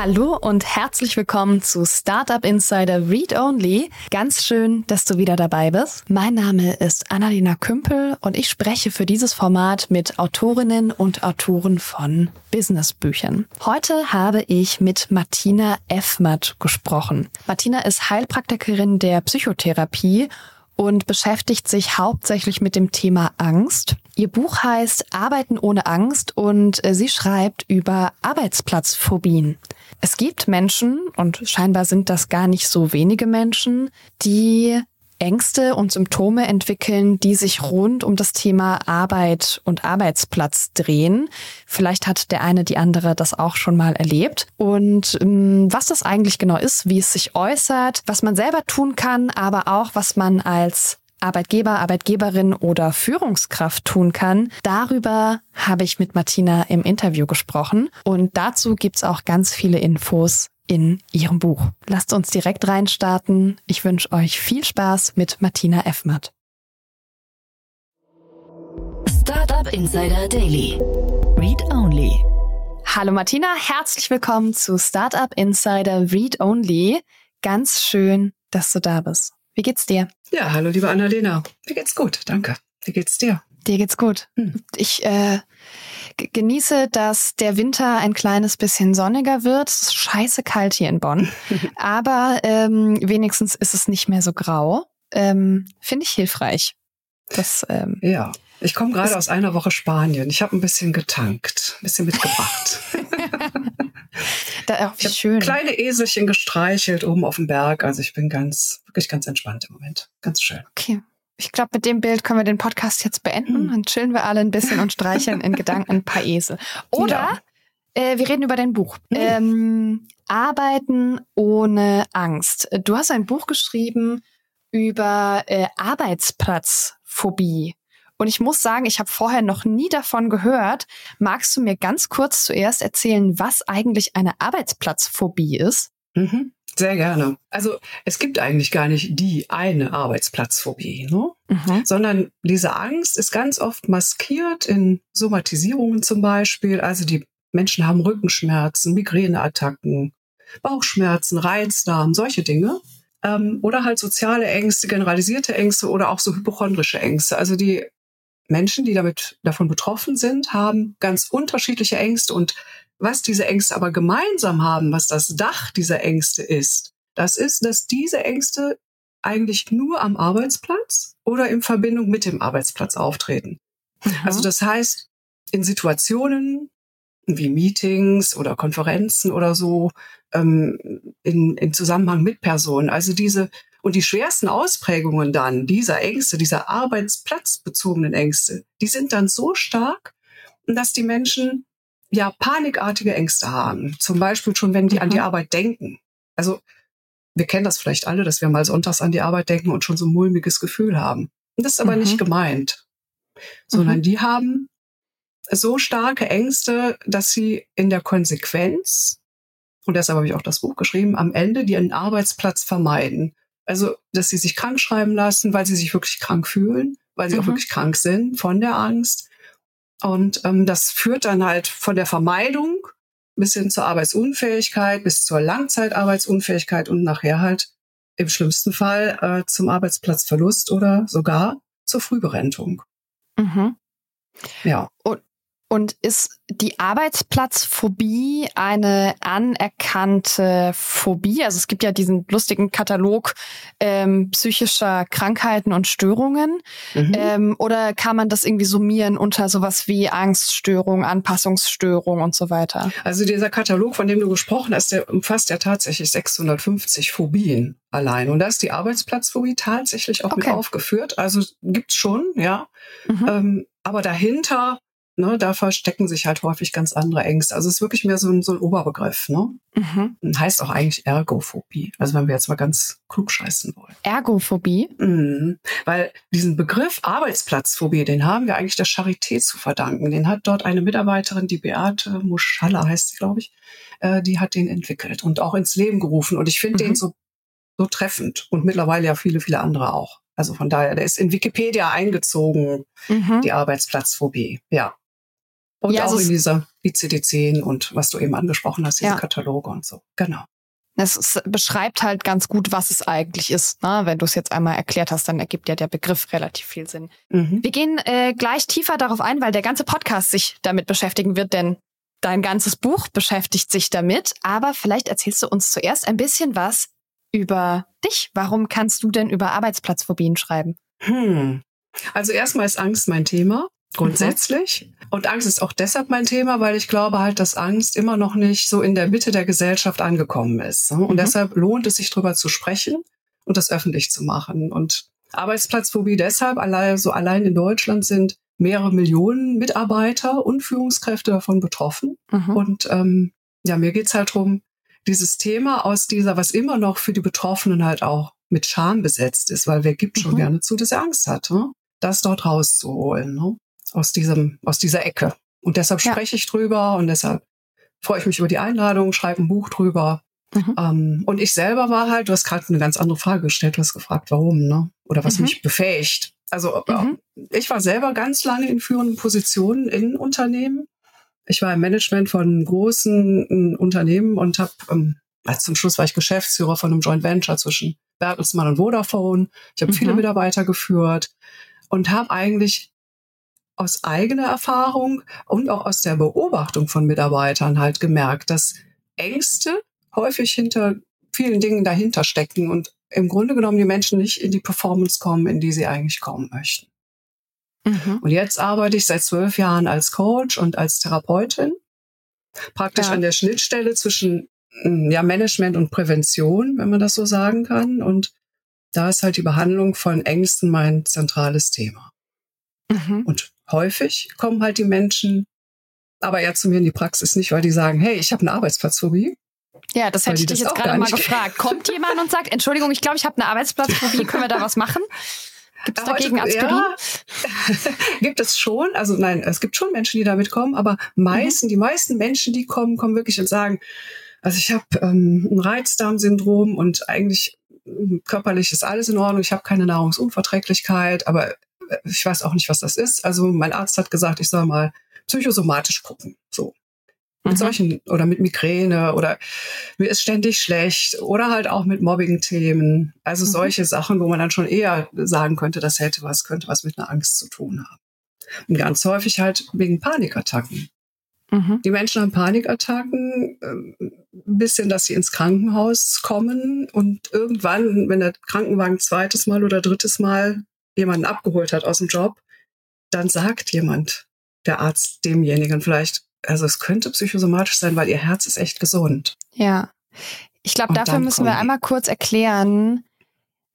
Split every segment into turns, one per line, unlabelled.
Hallo und herzlich willkommen zu Startup Insider Read Only. Ganz schön, dass du wieder dabei bist. Mein Name ist Annalena Kümpel und ich spreche für dieses Format mit Autorinnen und Autoren von Businessbüchern. Heute habe ich mit Martina Effmatt gesprochen. Martina ist Heilpraktikerin der Psychotherapie und beschäftigt sich hauptsächlich mit dem Thema Angst. Ihr Buch heißt Arbeiten ohne Angst und äh, sie schreibt über Arbeitsplatzphobien. Es gibt Menschen, und scheinbar sind das gar nicht so wenige Menschen, die Ängste und Symptome entwickeln, die sich rund um das Thema Arbeit und Arbeitsplatz drehen. Vielleicht hat der eine die andere das auch schon mal erlebt. Und ähm, was das eigentlich genau ist, wie es sich äußert, was man selber tun kann, aber auch was man als Arbeitgeber, Arbeitgeberin oder Führungskraft tun kann. Darüber habe ich mit Martina im Interview gesprochen und dazu gibt's auch ganz viele Infos in ihrem Buch. Lasst uns direkt reinstarten. Ich wünsche euch viel Spaß mit Martina Effmatt.
Startup Insider Daily. Read Only.
Hallo Martina, herzlich willkommen zu Startup Insider Read Only. Ganz schön, dass du da bist. Wie geht's dir?
Ja, hallo liebe Annalena. Mir geht's gut, danke. Wie geht's dir?
Dir geht's gut. Hm. Ich äh, genieße, dass der Winter ein kleines bisschen sonniger wird. Es ist scheiße kalt hier in Bonn. Aber ähm, wenigstens ist es nicht mehr so grau. Ähm, Finde ich hilfreich. Das,
ähm, ja, ich komme gerade aus einer Woche Spanien. Ich habe ein bisschen getankt, ein bisschen mitgebracht.
da, wie schön.
Kleine Eselchen gestreichelt oben auf dem Berg. Also ich bin ganz, wirklich ganz entspannt im Moment. Ganz schön.
Okay. Ich glaube, mit dem Bild können wir den Podcast jetzt beenden. Mhm. Dann chillen wir alle ein bisschen und streicheln in Gedanken ein paar Esel. Oder ja. äh, wir reden über dein Buch. Mhm. Ähm, Arbeiten ohne Angst. Du hast ein Buch geschrieben über äh, Arbeitsplatzphobie. Und ich muss sagen, ich habe vorher noch nie davon gehört. Magst du mir ganz kurz zuerst erzählen, was eigentlich eine Arbeitsplatzphobie ist?
Mhm. Sehr gerne. Also es gibt eigentlich gar nicht die eine Arbeitsplatzphobie, ne? Mhm. sondern diese Angst ist ganz oft maskiert in Somatisierungen zum Beispiel. Also die Menschen haben Rückenschmerzen, Migräneattacken, Bauchschmerzen, Reizdarm, solche Dinge. Ähm, oder halt soziale Ängste, generalisierte Ängste oder auch so hypochondrische Ängste. Also die Menschen, die damit davon betroffen sind, haben ganz unterschiedliche Ängste und was diese Ängste aber gemeinsam haben, was das Dach dieser Ängste ist, das ist, dass diese Ängste eigentlich nur am Arbeitsplatz oder in Verbindung mit dem Arbeitsplatz auftreten. Mhm. Also das heißt, in Situationen wie Meetings oder Konferenzen oder so, ähm, in, in Zusammenhang mit Personen. Also diese und die schwersten Ausprägungen dann dieser Ängste, dieser arbeitsplatzbezogenen Ängste, die sind dann so stark, dass die Menschen ja panikartige Ängste haben. Zum Beispiel schon, wenn die mhm. an die mhm. Arbeit denken. Also wir kennen das vielleicht alle, dass wir mal sonntags an die Arbeit denken und schon so ein mulmiges Gefühl haben. Und das ist aber mhm. nicht gemeint, sondern mhm. die haben so starke Ängste, dass sie in der Konsequenz, und deshalb habe ich auch das Buch geschrieben, am Ende die einen Arbeitsplatz vermeiden. Also, dass sie sich krank schreiben lassen, weil sie sich wirklich krank fühlen, weil sie mhm. auch wirklich krank sind von der Angst und ähm, das führt dann halt von der Vermeidung bis hin zur Arbeitsunfähigkeit, bis zur Langzeitarbeitsunfähigkeit und nachher halt im schlimmsten Fall äh, zum Arbeitsplatzverlust oder sogar zur Frühberentung.
Mhm. Ja. Und und ist die Arbeitsplatzphobie eine anerkannte Phobie? Also es gibt ja diesen lustigen Katalog ähm, psychischer Krankheiten und Störungen. Mhm. Ähm, oder kann man das irgendwie summieren unter sowas wie Angststörung, Anpassungsstörung und so weiter?
Also dieser Katalog, von dem du gesprochen hast, der umfasst ja tatsächlich 650 Phobien allein. Und da ist die Arbeitsplatzphobie tatsächlich auch okay. mit aufgeführt. Also gibt's schon, ja. Mhm. Ähm, aber dahinter Ne, da verstecken sich halt häufig ganz andere Ängste. Also es ist wirklich mehr so ein, so ein Oberbegriff. Ne? Mhm. Heißt auch eigentlich Ergophobie. Also wenn wir jetzt mal ganz klug scheißen wollen.
Ergophobie?
Mhm. Weil diesen Begriff Arbeitsplatzphobie, den haben wir eigentlich der Charité zu verdanken. Den hat dort eine Mitarbeiterin, die Beate Muschalla heißt sie, glaube ich, äh, die hat den entwickelt und auch ins Leben gerufen. Und ich finde mhm. den so, so treffend. Und mittlerweile ja viele, viele andere auch. Also von daher, der ist in Wikipedia eingezogen, mhm. die Arbeitsplatzphobie, ja. Und ja, auch in dieser ICD-10 und was du eben angesprochen hast, diese ja. Kataloge und so. Genau.
Es beschreibt halt ganz gut, was es eigentlich ist. Ne? Wenn du es jetzt einmal erklärt hast, dann ergibt ja der Begriff relativ viel Sinn. Mhm. Wir gehen äh, gleich tiefer darauf ein, weil der ganze Podcast sich damit beschäftigen wird, denn dein ganzes Buch beschäftigt sich damit. Aber vielleicht erzählst du uns zuerst ein bisschen was über dich. Warum kannst du denn über Arbeitsplatzphobien schreiben?
Hm. Also erstmal ist Angst mein Thema grundsätzlich. Mhm. Und Angst ist auch deshalb mein Thema, weil ich glaube halt, dass Angst immer noch nicht so in der Mitte der Gesellschaft angekommen ist. Und mhm. deshalb lohnt es sich darüber zu sprechen und das öffentlich zu machen. Und Arbeitsplatzphobie deshalb, allein, so allein in Deutschland sind mehrere Millionen Mitarbeiter und Führungskräfte davon betroffen. Mhm. Und ähm, ja, mir geht's halt drum, dieses Thema aus dieser, was immer noch für die Betroffenen halt auch mit Scham besetzt ist, weil wer gibt schon mhm. gerne zu, dass er Angst hat, ne? das dort rauszuholen. Ne? Aus diesem, aus dieser Ecke. Und deshalb ja. spreche ich drüber und deshalb freue ich mich über die Einladung, schreibe ein Buch drüber. Mhm. Ähm, und ich selber war halt, du hast gerade eine ganz andere Frage gestellt, du hast gefragt, warum, ne? Oder was mhm. mich befähigt. Also äh, mhm. ich war selber ganz lange in führenden Positionen in Unternehmen. Ich war im Management von großen äh, Unternehmen und habe, ähm, also zum Schluss war ich Geschäftsführer von einem Joint Venture zwischen Bertelsmann und Vodafone. Ich habe viele mhm. Mitarbeiter geführt und habe eigentlich aus eigener Erfahrung und auch aus der Beobachtung von Mitarbeitern halt gemerkt, dass Ängste häufig hinter vielen Dingen dahinter stecken und im Grunde genommen die Menschen nicht in die Performance kommen, in die sie eigentlich kommen möchten. Mhm. Und jetzt arbeite ich seit zwölf Jahren als Coach und als Therapeutin, praktisch ja. an der Schnittstelle zwischen hm, ja, Management und Prävention, wenn man das so sagen kann. Und da ist halt die Behandlung von Ängsten mein zentrales Thema. Mhm. Und häufig kommen halt die Menschen aber eher zu mir in die Praxis nicht, weil die sagen, hey, ich habe eine Arbeitsplatzphobie.
Ja, das hätte ich dich jetzt gerade mal gefragt. Kommt jemand und sagt, Entschuldigung, ich glaube, ich habe eine Arbeitsplatzphobie, können wir da was machen? Gibt es dagegen Aspirin? Ja,
gibt es schon. Also nein, es gibt schon Menschen, die damit kommen, aber meisten, mhm. die meisten Menschen, die kommen, kommen wirklich und sagen, also ich habe ähm, ein Reizdarmsyndrom und eigentlich hm, körperlich ist alles in Ordnung, ich habe keine Nahrungsunverträglichkeit, aber ich weiß auch nicht, was das ist. Also mein Arzt hat gesagt, ich soll mal psychosomatisch gucken. So. Mit mhm. solchen oder mit Migräne oder mir ist ständig schlecht oder halt auch mit Mobbing-Themen. Also mhm. solche Sachen, wo man dann schon eher sagen könnte, das hätte was, könnte was mit einer Angst zu tun haben. Und ganz häufig halt wegen Panikattacken. Mhm. Die Menschen haben Panikattacken, ähm, ein bisschen, dass sie ins Krankenhaus kommen und irgendwann, wenn der Krankenwagen zweites Mal oder drittes Mal jemanden abgeholt hat aus dem Job, dann sagt jemand, der Arzt demjenigen vielleicht, also es könnte psychosomatisch sein, weil ihr Herz ist echt gesund.
Ja. Ich glaube, dafür müssen wir einmal kurz erklären,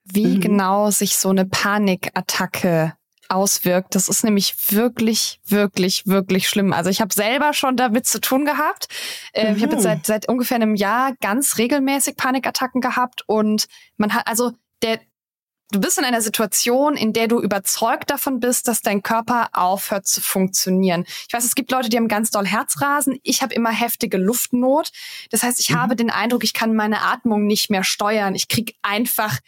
wie mhm. genau sich so eine Panikattacke auswirkt. Das ist nämlich wirklich, wirklich, wirklich schlimm. Also ich habe selber schon damit zu tun gehabt. Äh, mhm. Ich habe jetzt seit, seit ungefähr einem Jahr ganz regelmäßig Panikattacken gehabt und man hat, also der, du bist in einer Situation, in der du überzeugt davon bist, dass dein Körper aufhört zu funktionieren. Ich weiß, es gibt Leute, die haben ganz doll Herzrasen. Ich habe immer heftige Luftnot. Das heißt, ich mhm. habe den Eindruck, ich kann meine Atmung nicht mehr steuern. Ich krieg einfach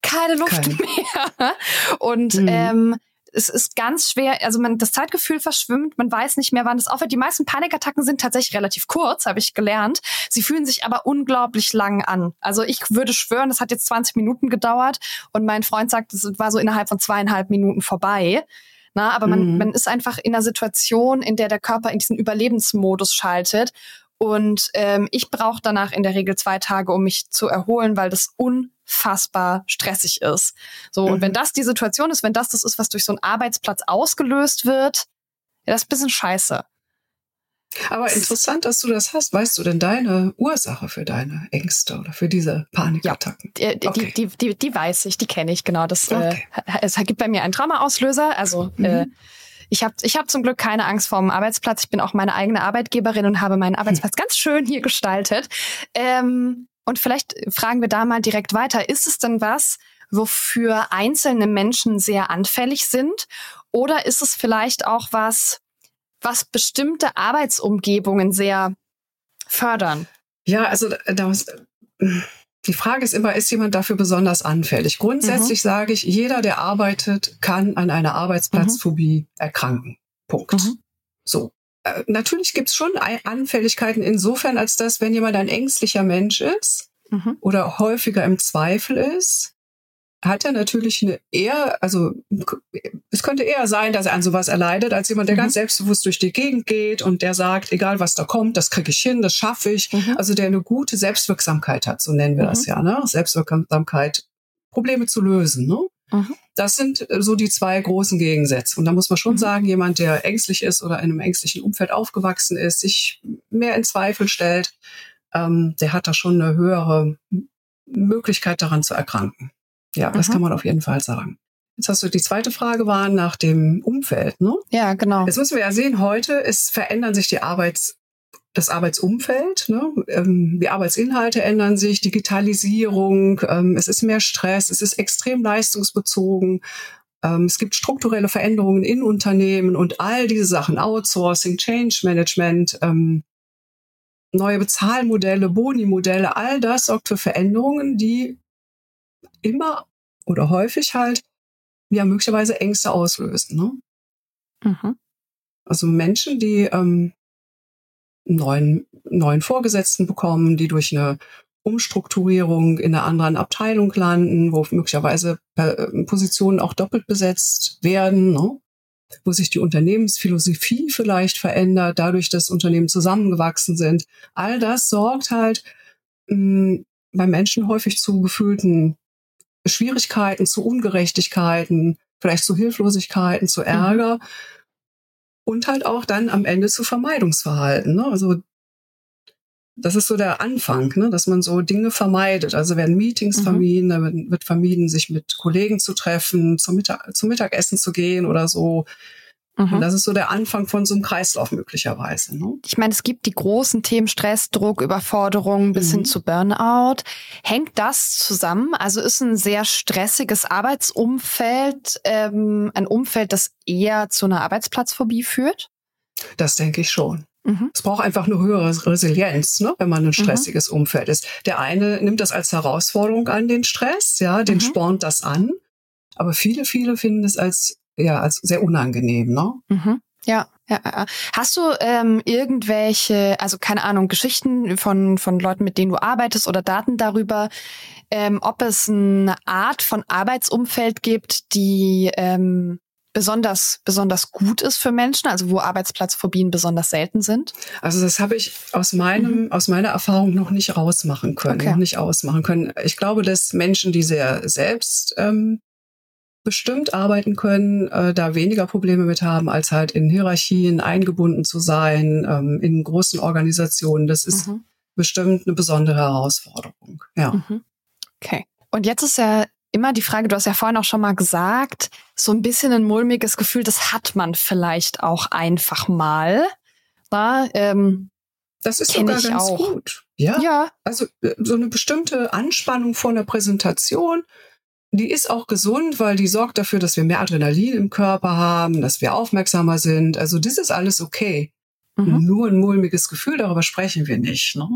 keine Luft Kein. mehr. Und mhm. ähm, es ist ganz schwer, also man, das Zeitgefühl verschwimmt, man weiß nicht mehr, wann es aufhört. Die meisten Panikattacken sind tatsächlich relativ kurz, habe ich gelernt. Sie fühlen sich aber unglaublich lang an. Also ich würde schwören, das hat jetzt 20 Minuten gedauert und mein Freund sagt, es war so innerhalb von zweieinhalb Minuten vorbei. Na, aber man, mhm. man ist einfach in einer Situation, in der der Körper in diesen Überlebensmodus schaltet und ähm, ich brauche danach in der Regel zwei Tage, um mich zu erholen, weil das unfassbar stressig ist. So, mhm. und wenn das die Situation ist, wenn das das ist, was durch so einen Arbeitsplatz ausgelöst wird, ja, das ist ein bisschen scheiße.
Aber interessant, dass du das hast. Weißt du denn deine Ursache für deine Ängste oder für diese Panikattacken?
Ja, die, okay. die, die, die, weiß ich, die kenne ich, genau. Das, äh, okay. äh, es gibt bei mir einen Traumaauslöser. Also mhm. äh, ich habe ich hab zum Glück keine Angst vor dem Arbeitsplatz. Ich bin auch meine eigene Arbeitgeberin und habe meinen Arbeitsplatz hm. ganz schön hier gestaltet. Ähm, und vielleicht fragen wir da mal direkt weiter. Ist es denn was, wofür einzelne Menschen sehr anfällig sind? Oder ist es vielleicht auch was, was bestimmte Arbeitsumgebungen sehr fördern?
Ja, also da, die Frage ist immer, ist jemand dafür besonders anfällig? Grundsätzlich mhm. sage ich, jeder, der arbeitet, kann an einer Arbeitsplatzphobie mhm. erkranken. Punkt. Mhm. So. Äh, natürlich gibt's schon Anfälligkeiten insofern, als dass, wenn jemand ein ängstlicher Mensch ist mhm. oder häufiger im Zweifel ist, hat er natürlich eine eher, also es könnte eher sein, dass er an sowas erleidet, als jemand, der mhm. ganz selbstbewusst durch die Gegend geht und der sagt, egal was da kommt, das kriege ich hin, das schaffe ich. Mhm. Also der eine gute Selbstwirksamkeit hat, so nennen wir mhm. das ja, ne? Selbstwirksamkeit, Probleme zu lösen, ne? Mhm. Das sind äh, so die zwei großen Gegensätze. Und da muss man schon mhm. sagen, jemand, der ängstlich ist oder in einem ängstlichen Umfeld aufgewachsen ist, sich mehr in Zweifel stellt, ähm, der hat da schon eine höhere Möglichkeit daran zu erkranken. Ja, das mhm. kann man auf jeden Fall sagen. Jetzt hast du die zweite Frage war nach dem Umfeld, ne?
Ja, genau.
Jetzt müssen wir ja sehen, heute es verändern sich die Arbeits das Arbeitsumfeld, ne? Ähm, die Arbeitsinhalte ändern sich, Digitalisierung, ähm, es ist mehr Stress, es ist extrem leistungsbezogen, ähm, es gibt strukturelle Veränderungen in Unternehmen und all diese Sachen, Outsourcing, Change Management, ähm, neue Bezahlmodelle, Boni-Modelle, all das sorgt für Veränderungen, die immer oder häufig halt ja möglicherweise Ängste auslösen. Ne? Mhm. Also Menschen, die ähm, neuen, neuen Vorgesetzten bekommen, die durch eine Umstrukturierung in einer anderen Abteilung landen, wo möglicherweise äh, Positionen auch doppelt besetzt werden, ne? wo sich die Unternehmensphilosophie vielleicht verändert, dadurch, dass Unternehmen zusammengewachsen sind. All das sorgt halt mh, mm, bei Menschen häufig zu gefühlten Schwierigkeiten, zu Ungerechtigkeiten, vielleicht zu Hilflosigkeiten, zu mhm. Ärger mhm. und halt auch dann am Ende zu Vermeidungsverhalten. Ne? Also das ist so der Anfang, ne? dass man so Dinge vermeidet. Also werden Meetings mhm. vermieden, dann wird vermieden, sich mit Kollegen zu treffen, zum, Mittag, zum Mittagessen zu gehen oder so. Mhm. Und das ist so der Anfang von so einem Kreislauf möglicherweise. Ne?
Ich meine, es gibt die großen Themen Stress, Druck, Überforderung bis mhm. hin zu Burnout. Hängt das zusammen? Also ist ein sehr stressiges Arbeitsumfeld ähm, ein Umfeld, das eher zu einer Arbeitsplatzphobie führt?
Das denke ich schon. Mhm. Es braucht einfach eine höhere Resilienz, ne, wenn man ein mhm. stressiges mhm. Umfeld ist. Der eine nimmt das als Herausforderung an, den Stress, ja, den mhm. spornt das an. Aber viele, viele finden es als ja, als sehr unangenehm, ne?
Mhm. Ja, ja, ja. Hast du ähm, irgendwelche, also keine Ahnung, Geschichten von, von Leuten, mit denen du arbeitest oder Daten darüber, ähm, ob es eine Art von Arbeitsumfeld gibt, die ähm, besonders, besonders gut ist für Menschen, also wo Arbeitsplatzphobien besonders selten sind?
Also das habe ich aus meinem, mhm. aus meiner Erfahrung noch nicht rausmachen können, okay. noch nicht ausmachen können. Ich glaube, dass Menschen, die sehr selbst ähm, bestimmt arbeiten können, äh, da weniger Probleme mit haben, als halt in Hierarchien eingebunden zu sein, ähm, in großen Organisationen. Das ist mhm. bestimmt eine besondere Herausforderung. Ja. Mhm.
Okay. Und jetzt ist ja immer die Frage, du hast ja vorhin auch schon mal gesagt, so ein bisschen ein mulmiges Gefühl, das hat man vielleicht auch einfach mal. Na, ähm,
das ist sogar ganz auch. gut. Ja. ja. Also äh, so eine bestimmte Anspannung vor einer Präsentation, die ist auch gesund, weil die sorgt dafür, dass wir mehr Adrenalin im Körper haben, dass wir aufmerksamer sind. Also das ist alles okay. Mhm. Nur ein mulmiges Gefühl, darüber sprechen wir nicht. Ne?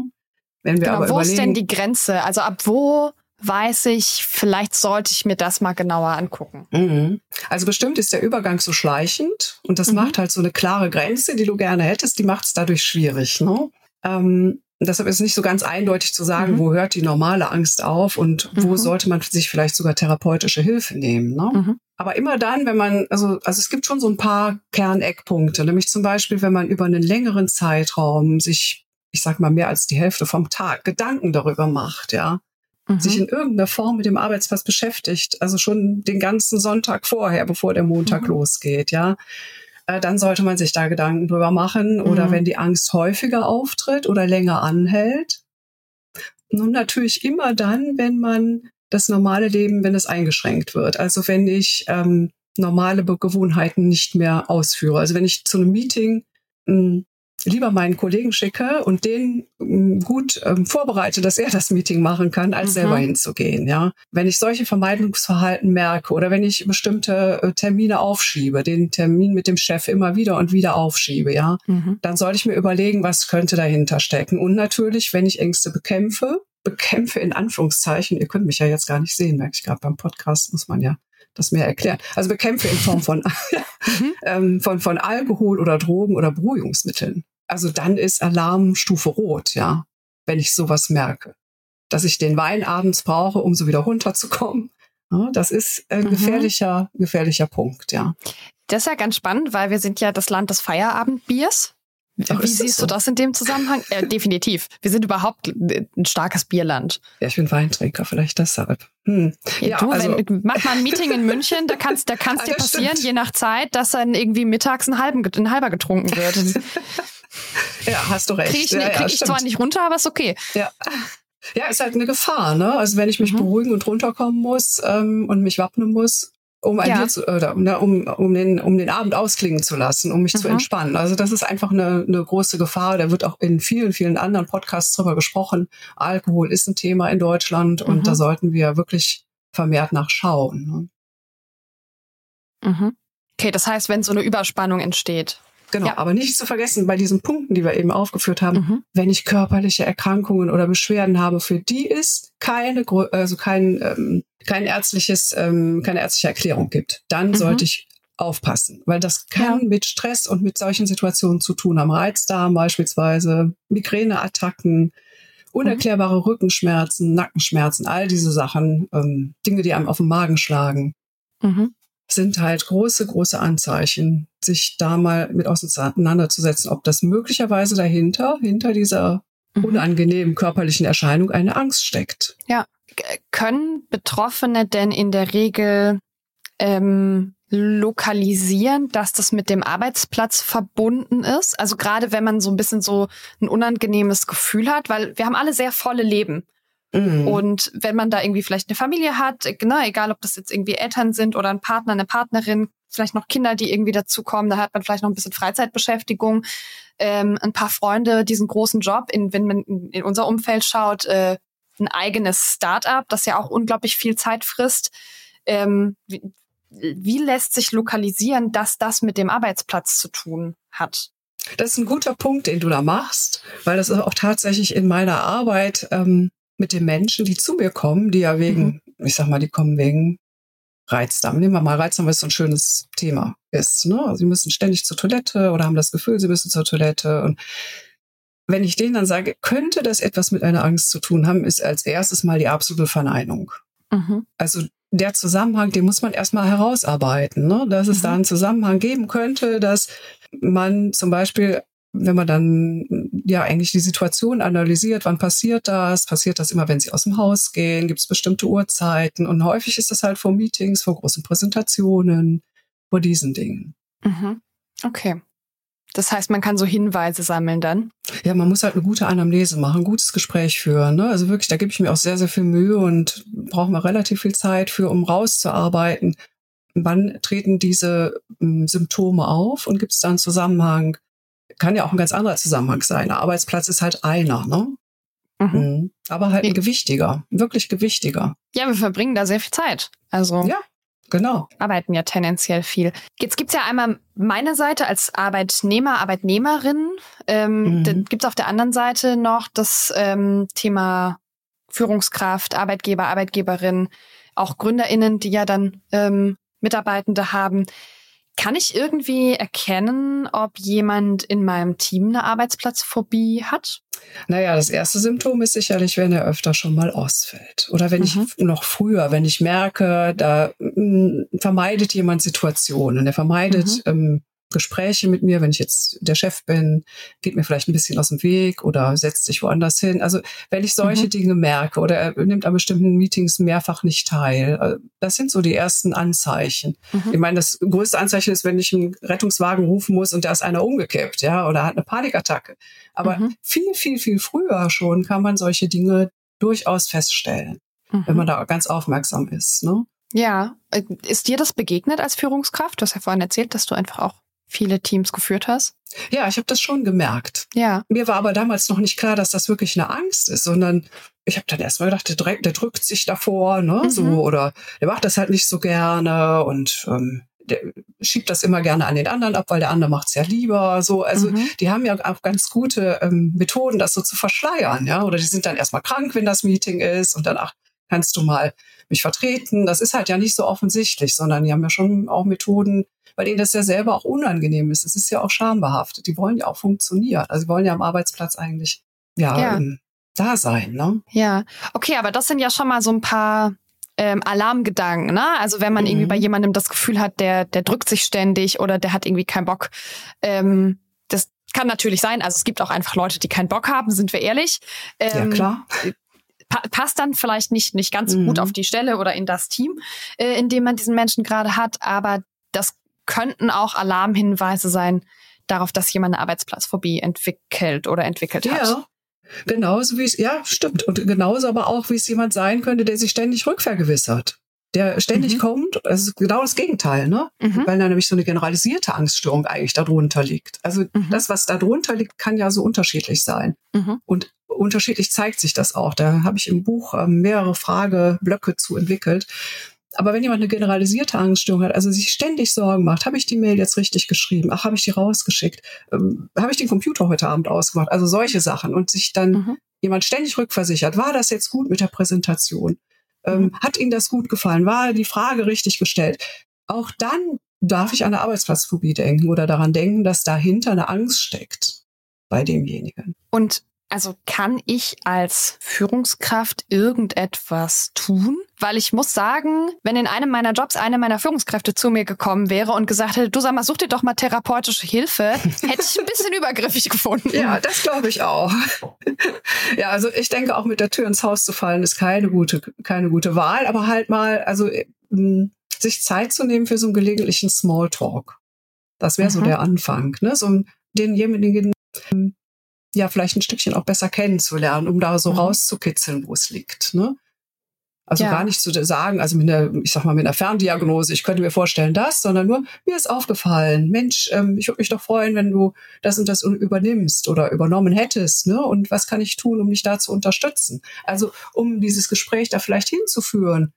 Wenn wir genau, aber wo ist denn die Grenze? Also ab wo weiß ich, vielleicht sollte ich mir das mal genauer angucken.
Mhm. Also bestimmt ist der Übergang so schleichend und das mhm. macht halt so eine klare Grenze, die du gerne hättest, die macht es dadurch schwierig. Ne? Ähm, deshalb ist es nicht so ganz eindeutig zu sagen, mhm. wo hört die normale Angst auf und wo mhm. sollte man sich vielleicht sogar therapeutische Hilfe nehmen. Ne? Mhm. Aber immer dann, wenn man, also, also es gibt schon so ein paar Kerneckpunkte, nämlich zum Beispiel, wenn man über einen längeren Zeitraum sich, ich sag mal, mehr als die Hälfte vom Tag Gedanken darüber macht, ja, sich mhm. in irgendeiner Form mit dem Arbeitsplatz beschäftigt, also schon den ganzen Sonntag vorher, bevor der Montag mhm. losgeht, ja äh, dann sollte man sich da Gedanken drüber machen. Oder mhm. wenn die Angst häufiger auftritt oder länger anhält. Nun natürlich immer dann, wenn man das normale Leben, wenn es eingeschränkt wird. Also wenn ich ähm, normale Gewohnheiten nicht mehr ausführe. Also wenn ich zu einem Meeting mh, hm, lieber meinen Kollegen schicke und den ähm, gut ähm, vorbereite, dass er das Meeting machen kann, als mhm. selber hinzugehen. Ja, wenn ich solche Vermeidungsverhalten merke oder wenn ich bestimmte äh, Termine aufschiebe, den Termin mit dem Chef immer wieder und wieder aufschiebe, ja, mhm. dann sollte ich mir überlegen, was könnte dahinter stecken. Und natürlich, wenn ich Ängste bekämpfe, bekämpfe in Anführungszeichen, ihr könnt mich ja jetzt gar nicht sehen, merke ich gerade beim Podcast, muss man ja das mehr erklären. Also bekämpfe in Form von, mhm. ähm, von, von Alkohol oder Drogen oder Beruhigungsmitteln. Also dann ist Alarmstufe rot, ja, wenn ich sowas merke. Dass ich den Wein abends brauche, um so wieder runterzukommen. Ja, das ist ein mhm. gefährlicher, gefährlicher Punkt, ja.
Das ist ja ganz spannend, weil wir sind ja das Land des Feierabendbiers. Ach, Wie siehst so? du das in dem Zusammenhang? Äh, definitiv. Wir sind überhaupt ein starkes Bierland.
Ja, ich bin Weintrinker, vielleicht deshalb.
Hm. Ja, ja, du, also, wenn, mach mal ein Meeting in München, da kannst, da kann's dir passieren, stimmt. je nach Zeit, dass dann irgendwie mittags ein, halben, ein halber getrunken wird.
ja, hast du recht.
Krieg ich,
ja,
krieg ich zwar nicht runter, aber ist okay.
Ja. Ja, ist halt eine Gefahr, ne? Also wenn ich mich mhm. beruhigen und runterkommen muss ähm, und mich wappnen muss, um ein ja. Bier zu, oder, ne, um, um, den, um den Abend ausklingen zu lassen, um mich mhm. zu entspannen. Also das ist einfach eine, eine große Gefahr. Da wird auch in vielen, vielen anderen Podcasts drüber gesprochen. Alkohol ist ein Thema in Deutschland und mhm. da sollten wir wirklich vermehrt nachschauen.
Ne? Mhm. Okay, das heißt, wenn so eine Überspannung entsteht,
Genau, ja. aber nicht zu vergessen, bei diesen Punkten, die wir eben aufgeführt haben, mhm. wenn ich körperliche Erkrankungen oder Beschwerden habe, für die ist keine, also kein, ähm, kein ärztliches, ähm, keine ärztliche Erklärung gibt, dann mhm. sollte ich aufpassen, weil das kann ja. mit Stress und mit solchen Situationen zu tun haben. Reizdarm beispielsweise, Migräneattacken, unerklärbare mhm. Rückenschmerzen, Nackenschmerzen, all diese Sachen, ähm, Dinge, die einem auf den Magen schlagen. Mhm sind halt große, große Anzeichen, sich da mal mit auseinanderzusetzen, ob das möglicherweise dahinter, hinter dieser mhm. unangenehmen körperlichen Erscheinung eine Angst steckt.
Ja. Können Betroffene denn in der Regel ähm, lokalisieren, dass das mit dem Arbeitsplatz verbunden ist? Also gerade wenn man so ein bisschen so ein unangenehmes Gefühl hat, weil wir haben alle sehr volle Leben. Mhm. Und wenn man da irgendwie vielleicht eine Familie hat, ne, egal ob das jetzt irgendwie Eltern sind oder ein Partner, eine Partnerin, vielleicht noch Kinder, die irgendwie dazukommen, da hat man vielleicht noch ein bisschen Freizeitbeschäftigung, ähm, ein paar Freunde, diesen großen Job, in, wenn man in unser Umfeld schaut, äh, ein eigenes Start-up, das ja auch unglaublich viel Zeit frisst. Ähm, wie, wie lässt sich lokalisieren, dass das mit dem Arbeitsplatz zu tun hat?
Das ist ein guter Punkt, den du da machst, weil das ist auch tatsächlich in meiner Arbeit ähm, mit den Menschen, die zu mir kommen, die ja wegen, mhm. ich sag mal, die kommen wegen Reizdarm. Nehmen wir mal Reizdarm, weil es so ein schönes Thema ist. Ne? Sie müssen ständig zur Toilette oder haben das Gefühl, sie müssen zur Toilette. Und wenn ich denen dann sage, könnte das etwas mit einer Angst zu tun haben, ist als erstes mal die absolute Verneinung. Mhm. Also der Zusammenhang, den muss man erstmal herausarbeiten, ne? dass es mhm. da einen Zusammenhang geben könnte, dass man zum Beispiel wenn man dann ja eigentlich die Situation analysiert, wann passiert das? Passiert das immer, wenn sie aus dem Haus gehen? Gibt es bestimmte Uhrzeiten? Und häufig ist das halt vor Meetings, vor großen Präsentationen, vor diesen Dingen.
Mhm. Okay. Das heißt, man kann so Hinweise sammeln dann?
Ja, man muss halt eine gute Anamnese machen, ein gutes Gespräch führen. Ne? Also wirklich, da gebe ich mir auch sehr, sehr viel Mühe und brauche mal relativ viel Zeit für, um rauszuarbeiten. Wann treten diese ähm, Symptome auf und gibt es da einen Zusammenhang kann ja auch ein ganz anderer Zusammenhang sein. Der Arbeitsplatz ist halt einer, ne? Mhm. mhm. Aber halt ein gewichtiger, wirklich gewichtiger.
Ja, wir verbringen da sehr viel Zeit. Also
ja, genau.
Arbeiten ja tendenziell viel. Jetzt gibt's ja einmal meine Seite als Arbeitnehmer, Arbeitnehmerin. Ähm, mhm. Dann gibt's auf der anderen Seite noch das ähm, Thema Führungskraft, Arbeitgeber, Arbeitgeberin, auch GründerInnen, die ja dann ähm, Mitarbeitende haben. Kann ich irgendwie erkennen, ob jemand in meinem Team eine Arbeitsplatzphobie hat?
Naja, das erste Symptom ist sicherlich, wenn er öfter schon mal ausfällt. Oder wenn mhm. ich noch früher, wenn ich merke, da mh, mm, vermeidet jemand Situationen, er vermeidet mhm. ähm, Gespräche mit mir, wenn ich jetzt der Chef bin, geht mir vielleicht ein bisschen aus dem Weg oder setzt sich woanders hin. Also wenn ich solche mhm. Dinge merke oder er nimmt an bestimmten Meetings mehrfach nicht teil, äh, das sind so die ersten Anzeichen. Mhm. Ich meine, das größte Anzeichen ist, wenn ich einen Rettungswagen rufen muss und da ist einer umgekippt, ja, oder hat eine Panikattacke. Aber mhm. viel, viel, viel früher schon kann man solche Dinge durchaus feststellen, wenn man mhm. da ganz aufmerksam ist. Ne?
Ja, äh, ist dir das begegnet als Führungskraft? Du hast ja vorhin erzählt, dass du einfach auch viele Teams geführt hast?
Ja, ich habe das schon gemerkt. Ja. Mir war aber damals noch nicht klar, dass das wirklich eine Angst ist, sondern ich habe dann erstmal gedacht, der, der, drückt sich davor, ne, mhm. so oder der macht das halt nicht so gerne und ähm, der schiebt das immer gerne an den anderen ab, weil der andere macht's ja lieber. So, also mhm. die haben ja auch ganz gute ähm, Methoden, das so zu verschleiern, ja. Oder die sind dann erstmal krank, wenn das Meeting ist, und dann ach, kannst du mal mich vertreten. Das ist halt ja nicht so offensichtlich, sondern die haben ja schon auch Methoden, weil ihnen das ja selber auch unangenehm ist. Es ist ja auch schambehaftet. Die wollen ja auch funktionieren. Also sie wollen ja am Arbeitsplatz eigentlich ja, ja. Ähm, da sein, ne?
Ja, okay, aber das sind ja schon mal so ein paar ähm, Alarmgedanken, ne? Also wenn man mhm. irgendwie bei jemandem das Gefühl hat, der, der drückt sich ständig oder der hat irgendwie keinen Bock. Ähm, das kann natürlich sein. Also es gibt auch einfach Leute, die keinen Bock haben, sind wir ehrlich.
Ähm, ja, klar.
Pa passt dann vielleicht nicht, nicht ganz mhm. gut auf die Stelle oder in das Team, äh, in dem man diesen Menschen gerade hat, aber das könnten auch Alarmhinweise sein darauf, dass jemand eine Arbeitsplatzphobie entwickelt oder entwickelt
ja.
hat.
Genauso wie es, ja, stimmt. Und genauso aber auch, wie es jemand sein könnte, der sich ständig rückvergewissert. Der ständig mhm. kommt, also genau das Gegenteil, ne? Mhm. Weil da nämlich so eine generalisierte Angststörung eigentlich darunter liegt. Also mhm. das, was da drunter liegt, kann ja so unterschiedlich sein. Mhm. Und unterschiedlich zeigt sich das auch. Da habe ich im Buch ähm, mehrere Frageblöcke zu entwickelt. Aber wenn jemand eine generalisierte Angststörung hat, also sich ständig Sorgen macht, habe ich die Mail jetzt richtig geschrieben? Ach, habe ich die rausgeschickt? Ähm, habe ich den Computer heute Abend ausgemacht? Also solche Sachen. Und sich dann mhm. jemand ständig rückversichert, war das jetzt gut mit der Präsentation? Ähm, mhm. Hat Ihnen das gut gefallen? War die Frage richtig gestellt? Auch dann darf ich an eine Arbeitsplatzphobie denken oder daran denken, dass dahinter eine Angst steckt bei demjenigen.
Und also kann ich als Führungskraft irgendetwas tun? Weil ich muss sagen, wenn in einem meiner Jobs eine meiner Führungskräfte zu mir gekommen wäre und gesagt hätte, du sag mal, such dir doch mal therapeutische Hilfe, hätte ich ein bisschen übergriffig gefunden.
Ja, das glaube ich auch. ja, also ich denke auch mit der Tür ins Haus zu fallen ist keine gute, keine gute Wahl, aber halt mal, also mh, sich Zeit zu nehmen für so einen gelegentlichen Smalltalk. Das wäre so der Anfang, ne? So denjenigen ja vielleicht ein Stückchen auch besser kennenzulernen, um da so mhm. rauszukitzeln, wo es liegt. Ne? Also ja. gar nicht zu sagen, also mit einer, ich sag mal, mit einer Ferndiagnose, ich könnte mir vorstellen das, sondern nur, mir ist aufgefallen, Mensch, ähm, ich würde mich doch freuen, wenn du das und das übernimmst oder übernommen hättest, ne? Und was kann ich tun, um dich da zu unterstützen? Also um dieses Gespräch da vielleicht hinzuführen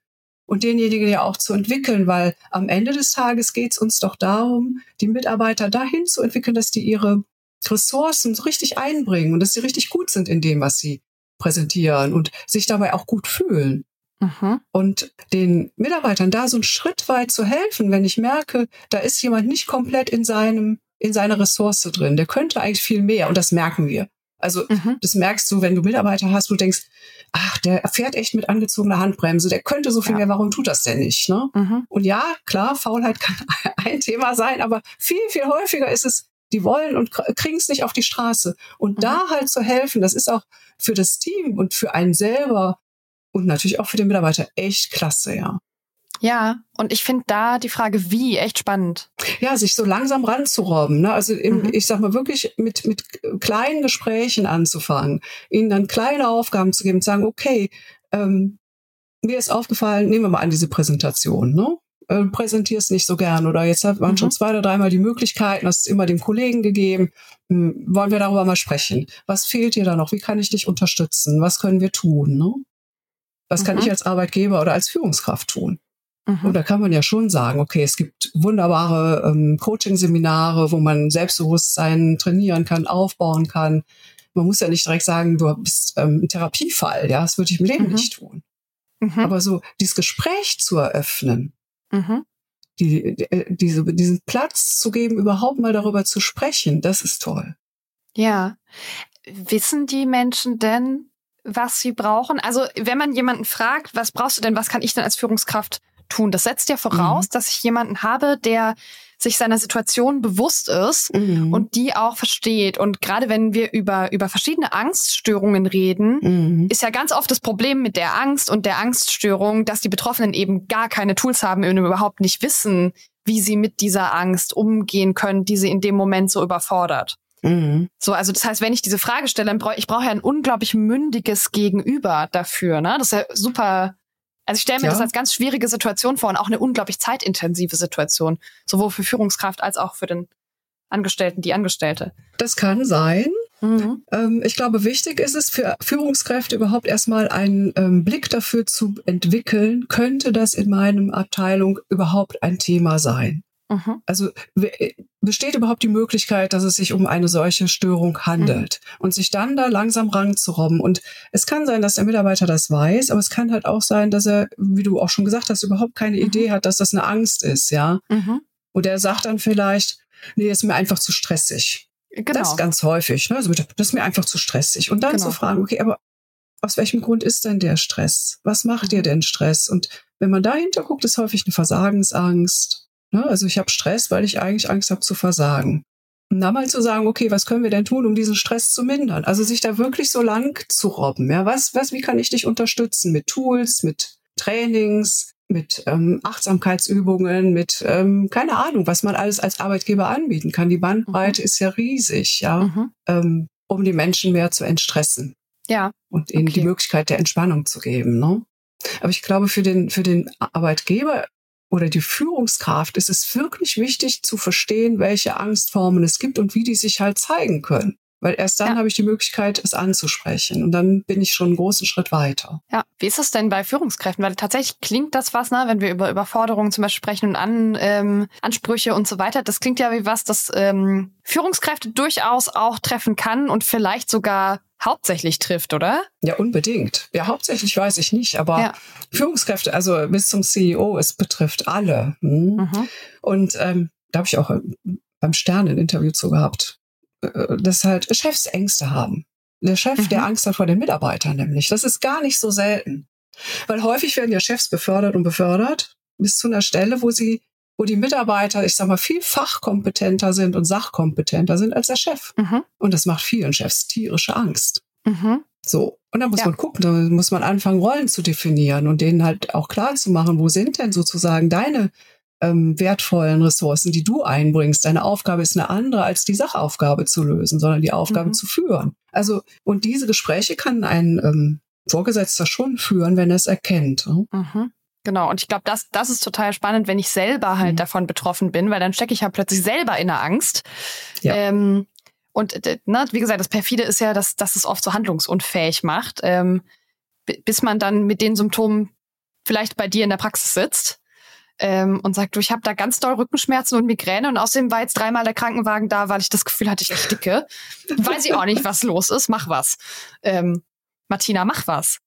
und denjenigen ja auch zu entwickeln, weil am Ende des Tages geht es uns doch darum, die Mitarbeiter dahin zu entwickeln, dass die ihre Ressourcen so richtig einbringen und dass sie richtig gut sind in dem, was sie präsentieren und sich dabei auch gut fühlen. Mhm. Und den Mitarbeitern da so einen Schritt weit zu helfen, wenn ich merke, da ist jemand nicht komplett in seinem, in seiner Ressource drin. Der könnte eigentlich viel mehr und das merken wir. Also mhm. das merkst du, wenn du Mitarbeiter hast, du denkst, ach, der fährt echt mit angezogener Handbremse, der könnte so viel ja. mehr, warum tut das denn nicht? Ne? Mhm. Und ja, klar, Faulheit kann ein Thema sein, aber viel, viel häufiger ist es, die wollen und kriegen es nicht auf die Straße. Und mhm. da halt zu helfen, das ist auch für das Team und für einen selber und natürlich auch für den Mitarbeiter echt klasse, ja.
Ja, und ich finde da die Frage, wie, echt spannend.
Ja, sich so langsam ranzurobben. Ne? Also im, mhm. ich sag mal wirklich mit, mit kleinen Gesprächen anzufangen, ihnen dann kleine Aufgaben zu geben, zu sagen, okay, ähm, mir ist aufgefallen, nehmen wir mal an diese Präsentation, ne? Äh, präsentierst nicht so gern oder jetzt hat man mhm. schon zwei oder dreimal die Möglichkeiten, das ist immer dem Kollegen gegeben. Hm, wollen wir darüber mal sprechen? Was fehlt dir da noch? Wie kann ich dich unterstützen? Was können wir tun? Ne? Was mhm. kann ich mhm. als Arbeitgeber oder als Führungskraft tun? Mhm. Und da kann man ja schon sagen, okay, es gibt wunderbare ähm, Coaching-Seminare, wo man Selbstbewusstsein trainieren kann, aufbauen kann. Man muss ja nicht direkt sagen, du bist ähm, ein Therapiefall, ja, das würde ich im Leben mhm. nicht tun. Mhm. Aber so dieses Gespräch zu eröffnen, Mhm. Die, die, äh, diese, diesen Platz zu geben, überhaupt mal darüber zu sprechen, das ist toll.
Ja. Wissen die Menschen denn, was sie brauchen? Also, wenn man jemanden fragt, was brauchst du denn, was kann ich denn als Führungskraft tun? Das setzt ja voraus, mhm. dass ich jemanden habe, der sich seiner Situation bewusst ist mhm. und die auch versteht. Und gerade wenn wir über, über verschiedene Angststörungen reden, mhm. ist ja ganz oft das Problem mit der Angst und der Angststörung, dass die Betroffenen eben gar keine Tools haben und überhaupt nicht wissen, wie sie mit dieser Angst umgehen können, die sie in dem Moment so überfordert. Mhm. So, also das heißt, wenn ich diese Frage stelle, dann brauche ich brauche ja ein unglaublich mündiges Gegenüber dafür. Ne? Das ist ja super also ich stelle mir ja. das als ganz schwierige Situation vor und auch eine unglaublich zeitintensive Situation, sowohl für Führungskraft als auch für den Angestellten, die Angestellte.
Das kann sein. Mhm. Ähm, ich glaube, wichtig ist es für Führungskräfte überhaupt erstmal einen ähm, Blick dafür zu entwickeln, könnte das in meinem Abteilung überhaupt ein Thema sein? Mhm. Also besteht überhaupt die Möglichkeit, dass es sich um eine solche Störung handelt mhm. und sich dann da langsam ranzurobben. Und es kann sein, dass der Mitarbeiter das weiß, aber es kann halt auch sein, dass er, wie du auch schon gesagt hast, überhaupt keine mhm. Idee hat, dass das eine Angst ist, ja. Mhm. Und er sagt dann vielleicht, nee, ist mir einfach zu stressig. Genau. Das ist ganz häufig. Ne? Also das ist mir einfach zu stressig. Und dann genau. zu fragen, okay, aber aus welchem Grund ist denn der Stress? Was macht dir mhm. denn Stress? Und wenn man dahinter guckt, ist häufig eine Versagensangst. Ne? Also ich habe Stress, weil ich eigentlich Angst habe zu versagen. Und dann mal zu sagen, okay, was können wir denn tun, um diesen Stress zu mindern? Also sich da wirklich so lang zu robben. Ja, was, was, wie kann ich dich unterstützen? Mit Tools, mit Trainings, mit ähm, Achtsamkeitsübungen, mit ähm, keine Ahnung, was man alles als Arbeitgeber anbieten kann. Die Bandbreite mhm. ist ja riesig, ja, mhm. ähm, um die Menschen mehr zu entstressen.
Ja.
Und ihnen okay. die Möglichkeit der Entspannung zu geben. Ne? Aber ich glaube, für den, für den Arbeitgeber oder die Führungskraft ist es wirklich wichtig zu verstehen, welche Angstformen es gibt und wie die sich halt zeigen können. Weil erst dann ja. habe ich die Möglichkeit, es anzusprechen. Und dann bin ich schon einen großen Schritt weiter.
Ja, wie ist das denn bei Führungskräften? Weil tatsächlich klingt das was, ne, wenn wir über Überforderungen zum Beispiel sprechen und An, ähm, Ansprüche und so weiter. Das klingt ja wie was, das ähm, Führungskräfte durchaus auch treffen kann und vielleicht sogar hauptsächlich trifft, oder?
Ja, unbedingt. Ja, hauptsächlich weiß ich nicht, aber ja. Führungskräfte, also bis zum CEO, es betrifft alle. Hm? Mhm. Und ähm, da habe ich auch beim Stern ein Interview zu gehabt, äh, dass halt Chefs Ängste haben. Der Chef, mhm. der Angst hat vor den Mitarbeitern nämlich. Das ist gar nicht so selten. Weil häufig werden ja Chefs befördert und befördert bis zu einer Stelle, wo sie wo die Mitarbeiter, ich sag mal, viel fachkompetenter sind und sachkompetenter sind als der Chef. Mhm. Und das macht vielen Chefs tierische Angst. Mhm. So. Und da muss ja. man gucken, da muss man anfangen, Rollen zu definieren und denen halt auch klar zu machen, wo sind denn sozusagen deine ähm, wertvollen Ressourcen, die du einbringst. Deine Aufgabe ist eine andere, als die Sachaufgabe zu lösen, sondern die Aufgabe mhm. zu führen. Also, und diese Gespräche kann ein ähm, Vorgesetzter schon führen, wenn er es erkennt. Ne?
Mhm. Genau, und ich glaube, das, das ist total spannend, wenn ich selber halt mhm. davon betroffen bin, weil dann stecke ich ja plötzlich selber in der Angst. Ja. Ähm, und ne, wie gesagt, das Perfide ist ja, dass, dass es oft so handlungsunfähig macht, ähm, bis man dann mit den Symptomen vielleicht bei dir in der Praxis sitzt ähm, und sagt, du, ich habe da ganz doll Rückenschmerzen und Migräne und außerdem war jetzt dreimal der Krankenwagen da, weil ich das Gefühl hatte, ich ersticke. Weiß ich auch nicht, was los ist. Mach was. Ähm, Martina, mach was.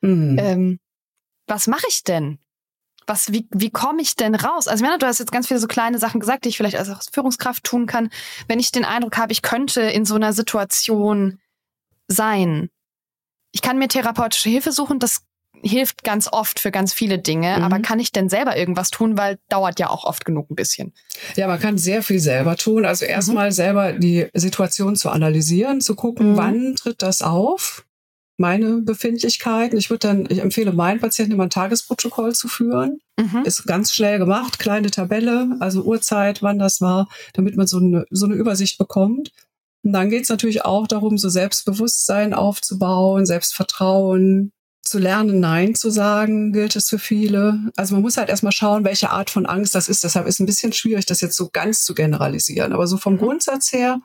Mhm. Ähm, was mache ich denn? Was, wie, wie komme ich denn raus? Also, meine, du hast jetzt ganz viele so kleine Sachen gesagt, die ich vielleicht als Führungskraft tun kann, wenn ich den Eindruck habe, ich könnte in so einer Situation sein. Ich kann mir therapeutische Hilfe suchen, das hilft ganz oft für ganz viele Dinge, mhm. aber kann ich denn selber irgendwas tun, weil dauert ja auch oft genug ein bisschen.
Ja, man kann sehr viel selber tun. Also erstmal mhm. selber die Situation zu analysieren, zu gucken, mhm. wann tritt das auf? Meine Befindlichkeiten. Ich würde dann, ich empfehle meinen Patienten immer ein Tagesprotokoll zu führen. Mhm. Ist ganz schnell gemacht, kleine Tabelle, also Uhrzeit, wann das war, damit man so eine, so eine Übersicht bekommt. Und dann geht es natürlich auch darum, so Selbstbewusstsein aufzubauen, Selbstvertrauen, zu lernen, Nein zu sagen, gilt es für viele. Also man muss halt erstmal schauen, welche Art von Angst das ist. Deshalb ist es ein bisschen schwierig, das jetzt so ganz zu generalisieren. Aber so vom mhm. Grundsatz her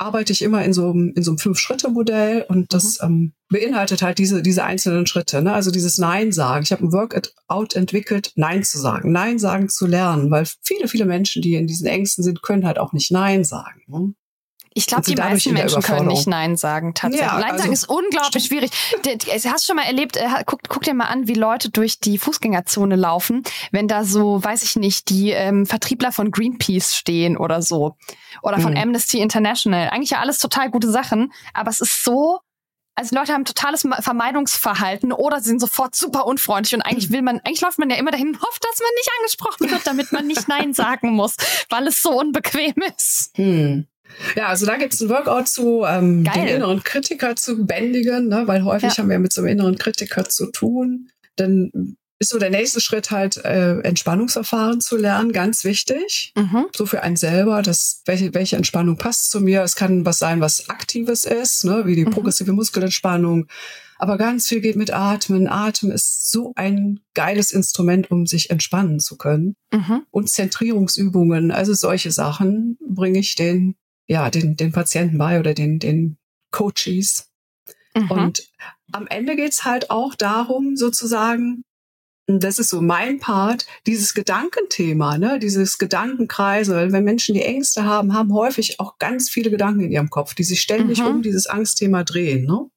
arbeite ich immer in so einem, in so einem Fünf-Schritte-Modell und das mhm. ähm, beinhaltet halt diese, diese einzelnen Schritte. Ne? Also dieses Nein sagen. Ich habe ein Workout entwickelt, Nein zu sagen, Nein sagen zu lernen, weil viele, viele Menschen, die in diesen Ängsten sind, können halt auch nicht Nein sagen. Ne?
Ich glaube, die meisten Menschen können nicht Nein sagen. Tatsächlich. Ja, Nein also, sagen ist unglaublich schwierig. Du hast schon mal erlebt, äh, guck, guck dir mal an, wie Leute durch die Fußgängerzone laufen, wenn da so, weiß ich nicht, die ähm, Vertriebler von Greenpeace stehen oder so. Oder von mhm. Amnesty International. Eigentlich ja alles total gute Sachen, aber es ist so also Leute haben totales Vermeidungsverhalten oder sind sofort super unfreundlich und eigentlich will man, eigentlich läuft man ja immer dahin und hofft, dass man nicht angesprochen wird, damit man nicht Nein sagen muss, weil es so unbequem ist.
Hm. Ja, also da gibt es ein Workout zu, ähm, den inneren Kritiker zu bändigen, ne? weil häufig ja. haben wir mit so einem inneren Kritiker zu tun. Dann ist so der nächste Schritt halt äh, Entspannungsverfahren zu lernen, ganz wichtig. Mhm. So für einen selber, dass welche, welche Entspannung passt zu mir. Es kann was sein, was aktives ist, ne? wie die mhm. progressive Muskelentspannung. Aber ganz viel geht mit Atmen. Atmen ist so ein geiles Instrument, um sich entspannen zu können. Mhm. Und Zentrierungsübungen, also solche Sachen bringe ich den ja, den, den Patienten bei oder den, den Coaches. Mhm. Und am Ende geht's halt auch darum, sozusagen das ist so mein Part, dieses Gedankenthema, ne, dieses Gedankenkreise. Wenn Menschen die Ängste haben, haben häufig auch ganz viele Gedanken in ihrem Kopf, die sich ständig mhm. um dieses Angstthema drehen. Ne?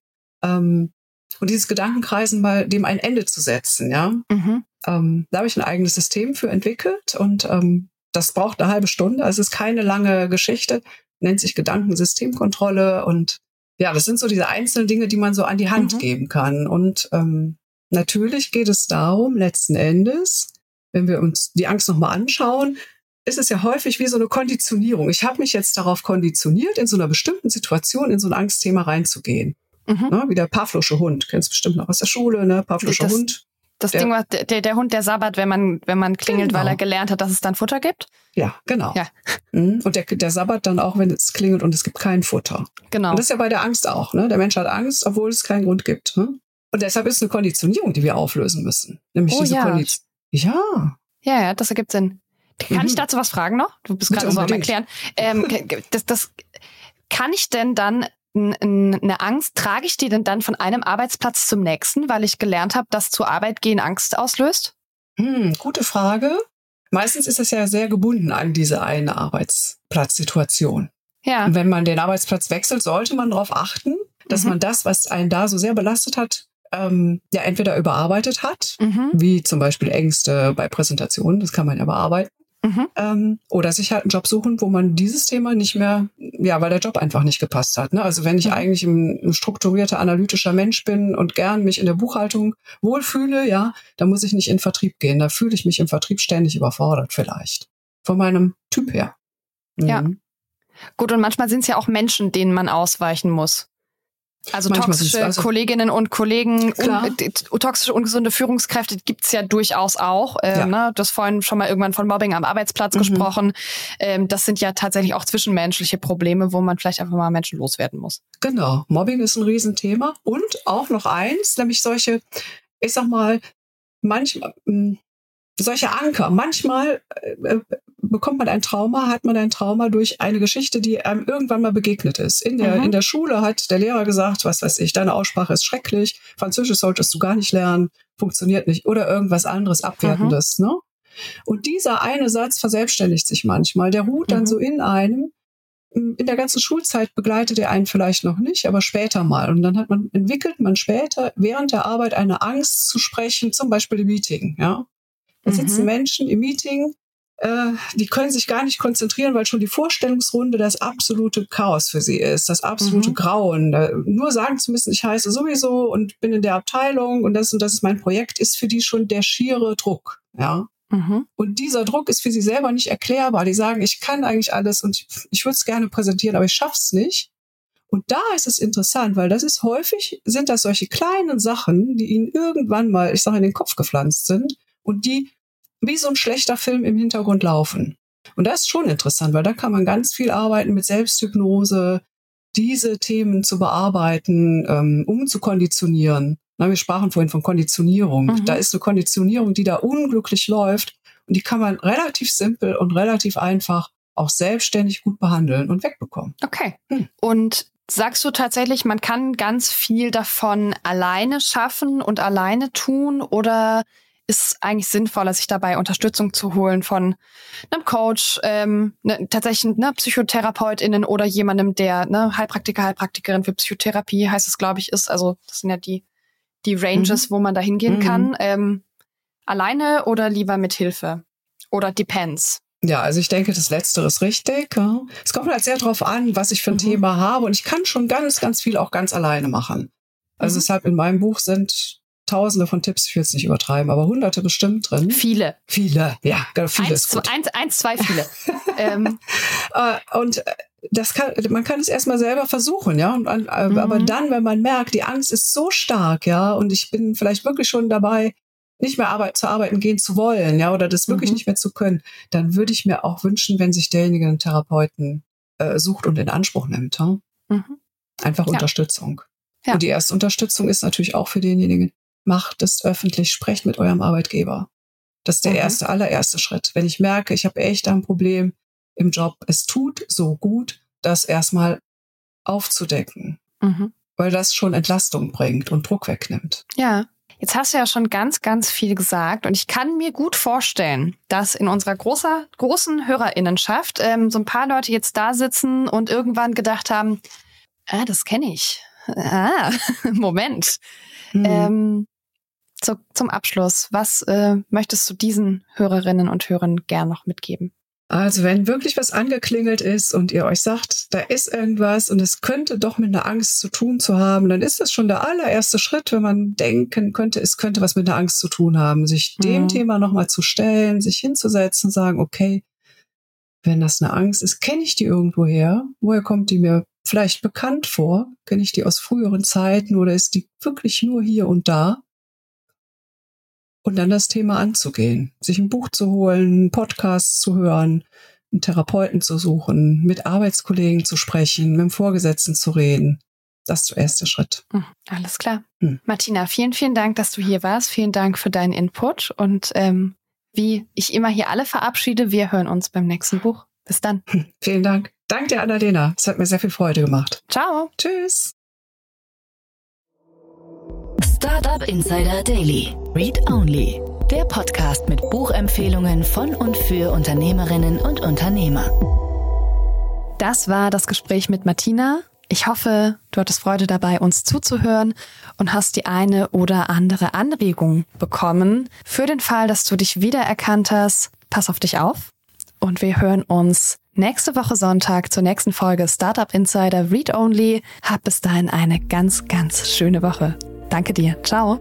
Ähm, und dieses Gedankenkreisen mal dem ein Ende zu setzen, ja. Mhm. Ähm, da habe ich ein eigenes System für entwickelt und ähm, das braucht eine halbe Stunde. Also es ist keine lange Geschichte, nennt sich Gedankensystemkontrolle und ja, das sind so diese einzelnen Dinge, die man so an die Hand mhm. geben kann. Und ähm, natürlich geht es darum, letzten Endes, wenn wir uns die Angst nochmal anschauen, ist es ja häufig wie so eine Konditionierung. Ich habe mich jetzt darauf konditioniert, in so einer bestimmten Situation in so ein Angstthema reinzugehen. Mhm. Ne, wie der Pavlosche Hund, kennst bestimmt noch aus der Schule, ne? Pavloscher Hund.
Das der, Ding war der, der Hund, der sabbert, wenn man, wenn man klingelt, genau. weil er gelernt hat, dass es dann Futter gibt?
Ja, genau. Ja. Mhm. Und der, der sabbert dann auch, wenn es klingelt und es gibt kein Futter. Genau. Und das ist ja bei der Angst auch, ne? Der Mensch hat Angst, obwohl es keinen Grund gibt. Ne? Und deshalb ist es eine Konditionierung, die wir auflösen müssen. Nämlich oh, diese ja. Kondition. Ja.
Ja, ja, das ergibt Sinn. Kann mhm. ich dazu was fragen noch? Du bist gerade so am Erklären. Ähm, das, das, kann ich denn dann eine Angst, trage ich die denn dann von einem Arbeitsplatz zum nächsten, weil ich gelernt habe, dass zur Arbeit gehen Angst auslöst?
Hm, gute Frage. Meistens ist es ja sehr gebunden an diese eine Arbeitsplatzsituation. Ja. Und wenn man den Arbeitsplatz wechselt, sollte man darauf achten, dass mhm. man das, was einen da so sehr belastet hat, ähm, ja entweder überarbeitet hat, mhm. wie zum Beispiel Ängste bei Präsentationen, das kann man ja bearbeiten, Mhm. Ähm, oder sich halt einen Job suchen, wo man dieses Thema nicht mehr, ja, weil der Job einfach nicht gepasst hat. Ne? Also wenn ich mhm. eigentlich ein, ein, strukturierter, analytischer Mensch bin und gern mich in der Buchhaltung wohlfühle, ja, dann muss ich nicht in Vertrieb gehen. Da fühle ich mich im Vertrieb ständig überfordert vielleicht. Von meinem Typ her.
Mhm. Ja. Gut, und manchmal sind es ja auch Menschen, denen man ausweichen muss. Also Manchmal toxische also Kolleginnen und Kollegen, un, toxische, ungesunde Führungskräfte gibt's ja durchaus auch. Ähm, ja. ne? Du hast vorhin schon mal irgendwann von Mobbing am Arbeitsplatz mhm. gesprochen. Ähm, das sind ja tatsächlich auch zwischenmenschliche Probleme, wo man vielleicht einfach mal Menschen loswerden muss.
Genau, Mobbing ist ein Riesenthema. Und auch noch eins, nämlich solche, ich sag mal, manchmal, hm, solche Anker. Manchmal äh, bekommt man ein Trauma, hat man ein Trauma durch eine Geschichte, die einem irgendwann mal begegnet ist. In der, mhm. in der Schule hat der Lehrer gesagt, was weiß ich, deine Aussprache ist schrecklich, Französisch solltest du gar nicht lernen, funktioniert nicht oder irgendwas anderes Abwertendes. Mhm. Ne? Und dieser eine Satz verselbstständigt sich manchmal. Der ruht dann mhm. so in einem. In der ganzen Schulzeit begleitet er einen vielleicht noch nicht, aber später mal. Und dann hat man, entwickelt man später während der Arbeit eine Angst zu sprechen, zum Beispiel im Meeting, ja. Da sitzen mhm. Menschen im Meeting, die können sich gar nicht konzentrieren, weil schon die Vorstellungsrunde das absolute Chaos für sie ist, das absolute mhm. Grauen. Nur sagen zu müssen, ich heiße sowieso und bin in der Abteilung und das und das ist mein Projekt, ist für die schon der schiere Druck. Ja. Mhm. Und dieser Druck ist für sie selber nicht erklärbar. Die sagen, ich kann eigentlich alles und ich, ich würde es gerne präsentieren, aber ich schaff's nicht. Und da ist es interessant, weil das ist häufig, sind das solche kleinen Sachen, die ihnen irgendwann mal, ich sage, in den Kopf gepflanzt sind und die wie so ein schlechter Film im Hintergrund laufen. Und das ist schon interessant, weil da kann man ganz viel arbeiten mit Selbsthypnose, diese Themen zu bearbeiten, ähm, um zu konditionieren. Na, wir sprachen vorhin von Konditionierung. Mhm. Da ist eine Konditionierung, die da unglücklich läuft und die kann man relativ simpel und relativ einfach auch selbstständig gut behandeln und wegbekommen.
Okay. Hm. Und sagst du tatsächlich, man kann ganz viel davon alleine schaffen und alleine tun oder ist eigentlich sinnvoller, sich dabei Unterstützung zu holen von einem Coach, ähm, ne, tatsächlich ne, PsychotherapeutInnen oder jemandem, der ne, Heilpraktiker, Heilpraktikerin für Psychotherapie heißt es, glaube ich, ist. Also das sind ja die, die Ranges, mhm. wo man da hingehen mhm. kann. Ähm, alleine oder lieber mit Hilfe? Oder depends.
Ja, also ich denke, das Letztere ist richtig. Es kommt halt sehr darauf an, was ich für ein mhm. Thema habe. Und ich kann schon ganz, ganz viel auch ganz alleine machen. Also mhm. deshalb in meinem Buch sind Tausende von Tipps, ich will es nicht übertreiben, aber hunderte bestimmt drin.
Viele.
Viele, ja,
genau, viele eins, ist gut. Eins, eins, zwei, viele. ähm.
Äh, und äh, das kann, man kann es erstmal selber versuchen, ja. Und, äh, mhm. Aber dann, wenn man merkt, die Angst ist so stark, ja, und ich bin vielleicht wirklich schon dabei, nicht mehr arbeit, zu arbeiten gehen zu wollen, ja, oder das wirklich mhm. nicht mehr zu können, dann würde ich mir auch wünschen, wenn sich derjenige einen Therapeuten äh, sucht und in Anspruch nimmt. Ja? Mhm. Einfach ja. Unterstützung. Ja. Und die erste Unterstützung ist natürlich auch für denjenigen, macht es öffentlich, sprecht mit eurem Arbeitgeber. Das ist der mhm. erste, allererste Schritt. Wenn ich merke, ich habe echt ein Problem im Job, es tut so gut, das erstmal aufzudecken, mhm. weil das schon Entlastung bringt und Druck wegnimmt.
Ja. Jetzt hast du ja schon ganz, ganz viel gesagt und ich kann mir gut vorstellen, dass in unserer großer, großen Hörerinnenschaft ähm, so ein paar Leute jetzt da sitzen und irgendwann gedacht haben, ah, das kenne ich. Ah, Moment. Mhm. Ähm, zu, zum Abschluss, was äh, möchtest du diesen Hörerinnen und Hörern gern noch mitgeben?
Also wenn wirklich was angeklingelt ist und ihr euch sagt, da ist irgendwas und es könnte doch mit einer Angst zu tun zu haben, dann ist das schon der allererste Schritt, wenn man denken könnte, es könnte was mit einer Angst zu tun haben, sich mhm. dem Thema nochmal zu stellen, sich hinzusetzen, sagen, okay, wenn das eine Angst ist, kenne ich die irgendwo her? Woher kommt die mir vielleicht bekannt vor? Kenne ich die aus früheren Zeiten oder ist die wirklich nur hier und da? Und dann das Thema anzugehen, sich ein Buch zu holen, Podcasts zu hören, einen Therapeuten zu suchen, mit Arbeitskollegen zu sprechen, mit dem Vorgesetzten zu reden. Das ist der erste Schritt.
Hm, alles klar. Hm. Martina, vielen, vielen Dank, dass du hier warst. Vielen Dank für deinen Input. Und ähm, wie ich immer hier alle verabschiede, wir hören uns beim nächsten Buch. Bis dann.
Hm, vielen Dank. Dank dir, Annalena. Es hat mir sehr viel Freude gemacht.
Ciao.
Tschüss.
Startup Insider Daily. Read Only. Der Podcast mit Buchempfehlungen von und für Unternehmerinnen und Unternehmer.
Das war das Gespräch mit Martina. Ich hoffe, du hattest Freude dabei, uns zuzuhören und hast die eine oder andere Anregung bekommen. Für den Fall, dass du dich wiedererkannt hast, pass auf dich auf. Und wir hören uns nächste Woche Sonntag zur nächsten Folge Startup Insider Read Only. Hab bis dahin eine ganz, ganz schöne Woche. Danke dir. Ciao.